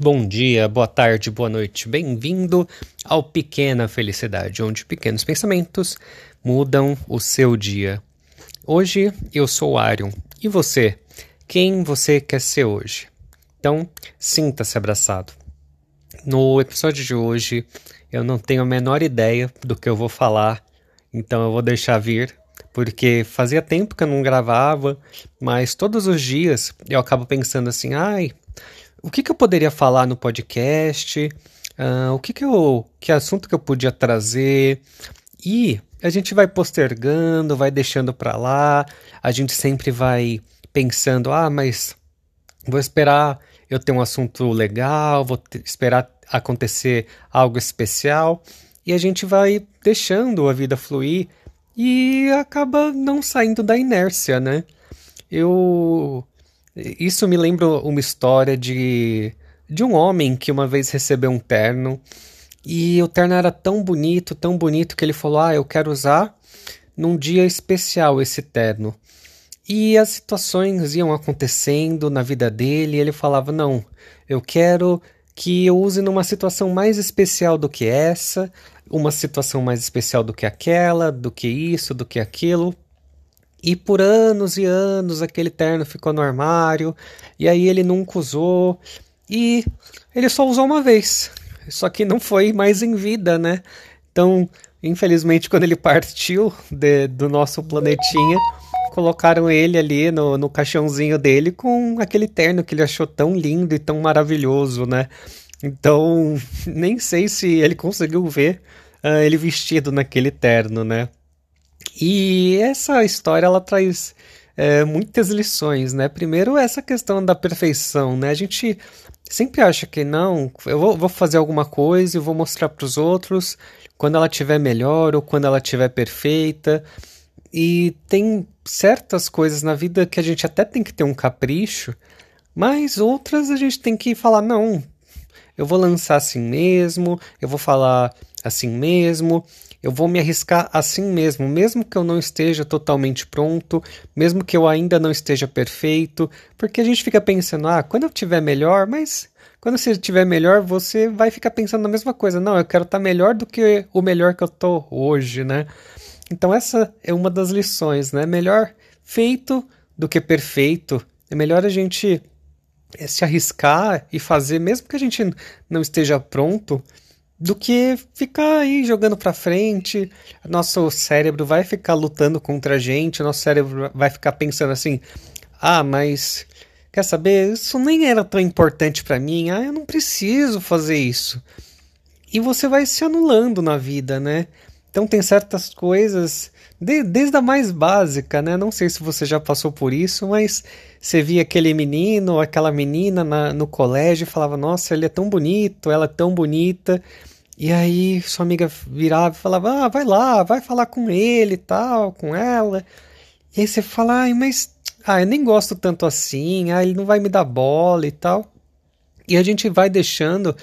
Bom dia, boa tarde, boa noite. Bem-vindo ao Pequena Felicidade, onde pequenos pensamentos mudam o seu dia. Hoje eu sou Arion. E você? Quem você quer ser hoje? Então, sinta-se abraçado. No episódio de hoje, eu não tenho a menor ideia do que eu vou falar, então eu vou deixar vir, porque fazia tempo que eu não gravava, mas todos os dias eu acabo pensando assim: ai, o que, que eu poderia falar no podcast, uh, o que, que eu. que assunto que eu podia trazer. E a gente vai postergando, vai deixando para lá, a gente sempre vai pensando, ah, mas vou esperar eu ter um assunto legal, vou esperar acontecer algo especial, e a gente vai deixando a vida fluir e acaba não saindo da inércia, né? Eu isso me lembra uma história de, de um homem que uma vez recebeu um terno e o terno era tão bonito, tão bonito que ele falou: Ah, eu quero usar num dia especial esse terno. E as situações iam acontecendo na vida dele e ele falava: Não, eu quero que eu use numa situação mais especial do que essa, uma situação mais especial do que aquela, do que isso, do que aquilo. E por anos e anos aquele terno ficou no armário, e aí ele nunca usou, e ele só usou uma vez. Só que não foi mais em vida, né? Então, infelizmente, quando ele partiu de, do nosso planetinha, colocaram ele ali no, no caixãozinho dele com aquele terno que ele achou tão lindo e tão maravilhoso, né? Então, nem sei se ele conseguiu ver uh, ele vestido naquele terno, né? E essa história ela traz é, muitas lições, né? Primeiro, essa questão da perfeição, né? A gente sempre acha que não, eu vou, vou fazer alguma coisa e vou mostrar para os outros quando ela estiver melhor ou quando ela estiver perfeita. E tem certas coisas na vida que a gente até tem que ter um capricho, mas outras a gente tem que falar: não, eu vou lançar assim mesmo, eu vou falar assim mesmo, eu vou me arriscar assim mesmo, mesmo que eu não esteja totalmente pronto, mesmo que eu ainda não esteja perfeito, porque a gente fica pensando, ah, quando eu tiver melhor, mas quando você estiver melhor, você vai ficar pensando na mesma coisa. Não, eu quero estar tá melhor do que o melhor que eu tô hoje, né? Então essa é uma das lições, né? Melhor feito do que perfeito. É melhor a gente eh, se arriscar e fazer, mesmo que a gente não esteja pronto, do que ficar aí jogando para frente. Nosso cérebro vai ficar lutando contra a gente, nosso cérebro vai ficar pensando assim: "Ah, mas quer saber, isso nem era tão importante para mim. Ah, eu não preciso fazer isso". E você vai se anulando na vida, né? Então tem certas coisas, de, desde a mais básica, né? Não sei se você já passou por isso, mas você via aquele menino ou aquela menina na, no colégio e falava: Nossa, ele é tão bonito, ela é tão bonita. E aí sua amiga virava e falava: Ah, vai lá, vai falar com ele e tal, com ela. E aí você fala: Ai, mas ah, eu nem gosto tanto assim, ah, ele não vai me dar bola e tal. E a gente vai deixando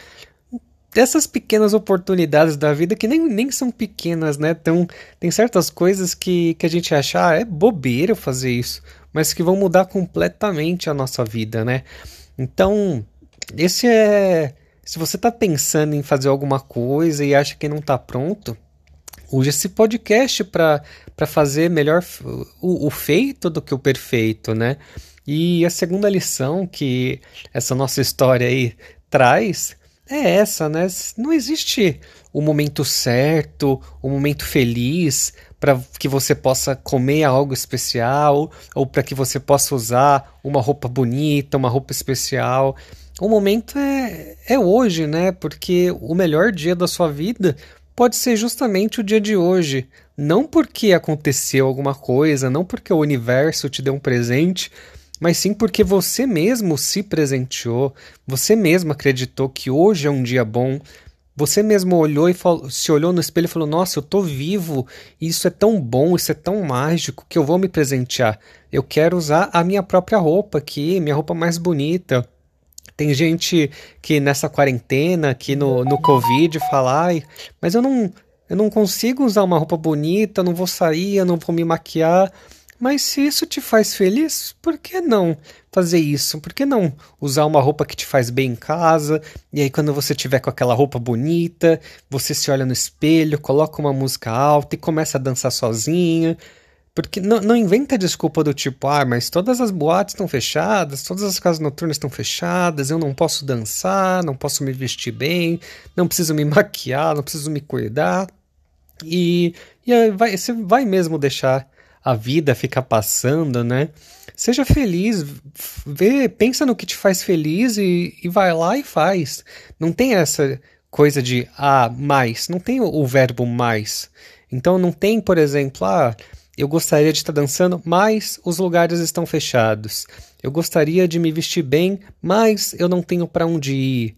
dessas pequenas oportunidades da vida que nem, nem são pequenas, né? Então, tem certas coisas que, que a gente acha, ah, é bobeira fazer isso, mas que vão mudar completamente a nossa vida, né? Então, esse é se você está pensando em fazer alguma coisa e acha que não está pronto, use esse podcast para fazer melhor o, o feito do que o perfeito, né? E a segunda lição que essa nossa história aí traz é essa, né? Não existe o momento certo, o momento feliz para que você possa comer algo especial ou para que você possa usar uma roupa bonita, uma roupa especial o momento é, é hoje, né? Porque o melhor dia da sua vida pode ser justamente o dia de hoje. Não porque aconteceu alguma coisa, não porque o universo te deu um presente, mas sim porque você mesmo se presenteou, você mesmo acreditou que hoje é um dia bom, você mesmo olhou e falou, se olhou no espelho e falou: Nossa, eu tô vivo, isso é tão bom, isso é tão mágico que eu vou me presentear. Eu quero usar a minha própria roupa aqui, minha roupa mais bonita. Tem gente que nessa quarentena, aqui no, no Covid, fala, ai, mas eu não, eu não consigo usar uma roupa bonita, eu não vou sair, eu não vou me maquiar. Mas se isso te faz feliz, por que não fazer isso? Por que não usar uma roupa que te faz bem em casa? E aí, quando você tiver com aquela roupa bonita, você se olha no espelho, coloca uma música alta e começa a dançar sozinha. Porque não, não inventa desculpa do tipo, ah, mas todas as boates estão fechadas, todas as casas noturnas estão fechadas, eu não posso dançar, não posso me vestir bem, não preciso me maquiar, não preciso me cuidar. E, e vai, você vai mesmo deixar a vida fica passando, né? Seja feliz, vê, pensa no que te faz feliz e, e vai lá e faz. Não tem essa coisa de ah, mais, não tem o, o verbo mais. Então não tem, por exemplo, ah, eu gostaria de estar dançando, mas os lugares estão fechados. Eu gostaria de me vestir bem, mas eu não tenho para onde ir.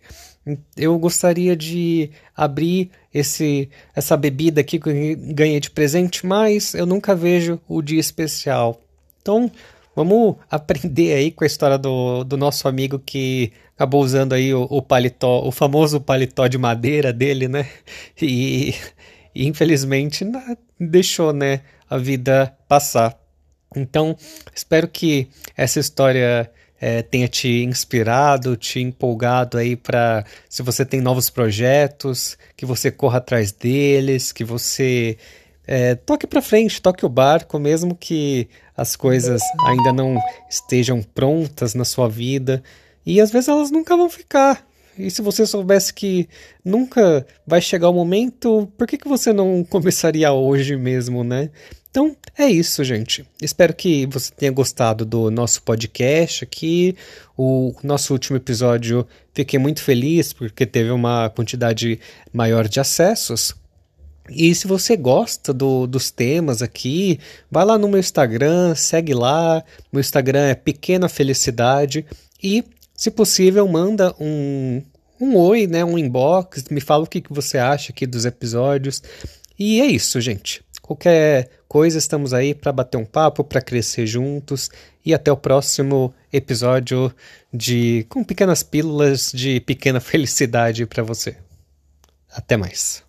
Eu gostaria de abrir esse essa bebida aqui que eu ganhei de presente, mas eu nunca vejo o dia especial. Então, vamos aprender aí com a história do, do nosso amigo que acabou usando aí o, o paletó, o famoso paletó de madeira dele, né? E, e infelizmente deixou, né, a vida passar. Então, espero que essa história é, tenha te inspirado, te empolgado aí para se você tem novos projetos, que você corra atrás deles, que você é, toque para frente, toque o barco, mesmo que as coisas ainda não estejam prontas na sua vida. E às vezes elas nunca vão ficar. E se você soubesse que nunca vai chegar o momento, por que, que você não começaria hoje mesmo, né? Então é isso, gente. Espero que você tenha gostado do nosso podcast aqui. O nosso último episódio, fiquei muito feliz porque teve uma quantidade maior de acessos. E se você gosta do, dos temas aqui, vai lá no meu Instagram, segue lá. Meu Instagram é Pequena Felicidade. E, se possível, manda um, um oi, né, um inbox, me fala o que, que você acha aqui dos episódios. E é isso, gente. Qualquer coisa, estamos aí para bater um papo, para crescer juntos e até o próximo episódio de com pequenas pílulas de pequena felicidade para você. Até mais.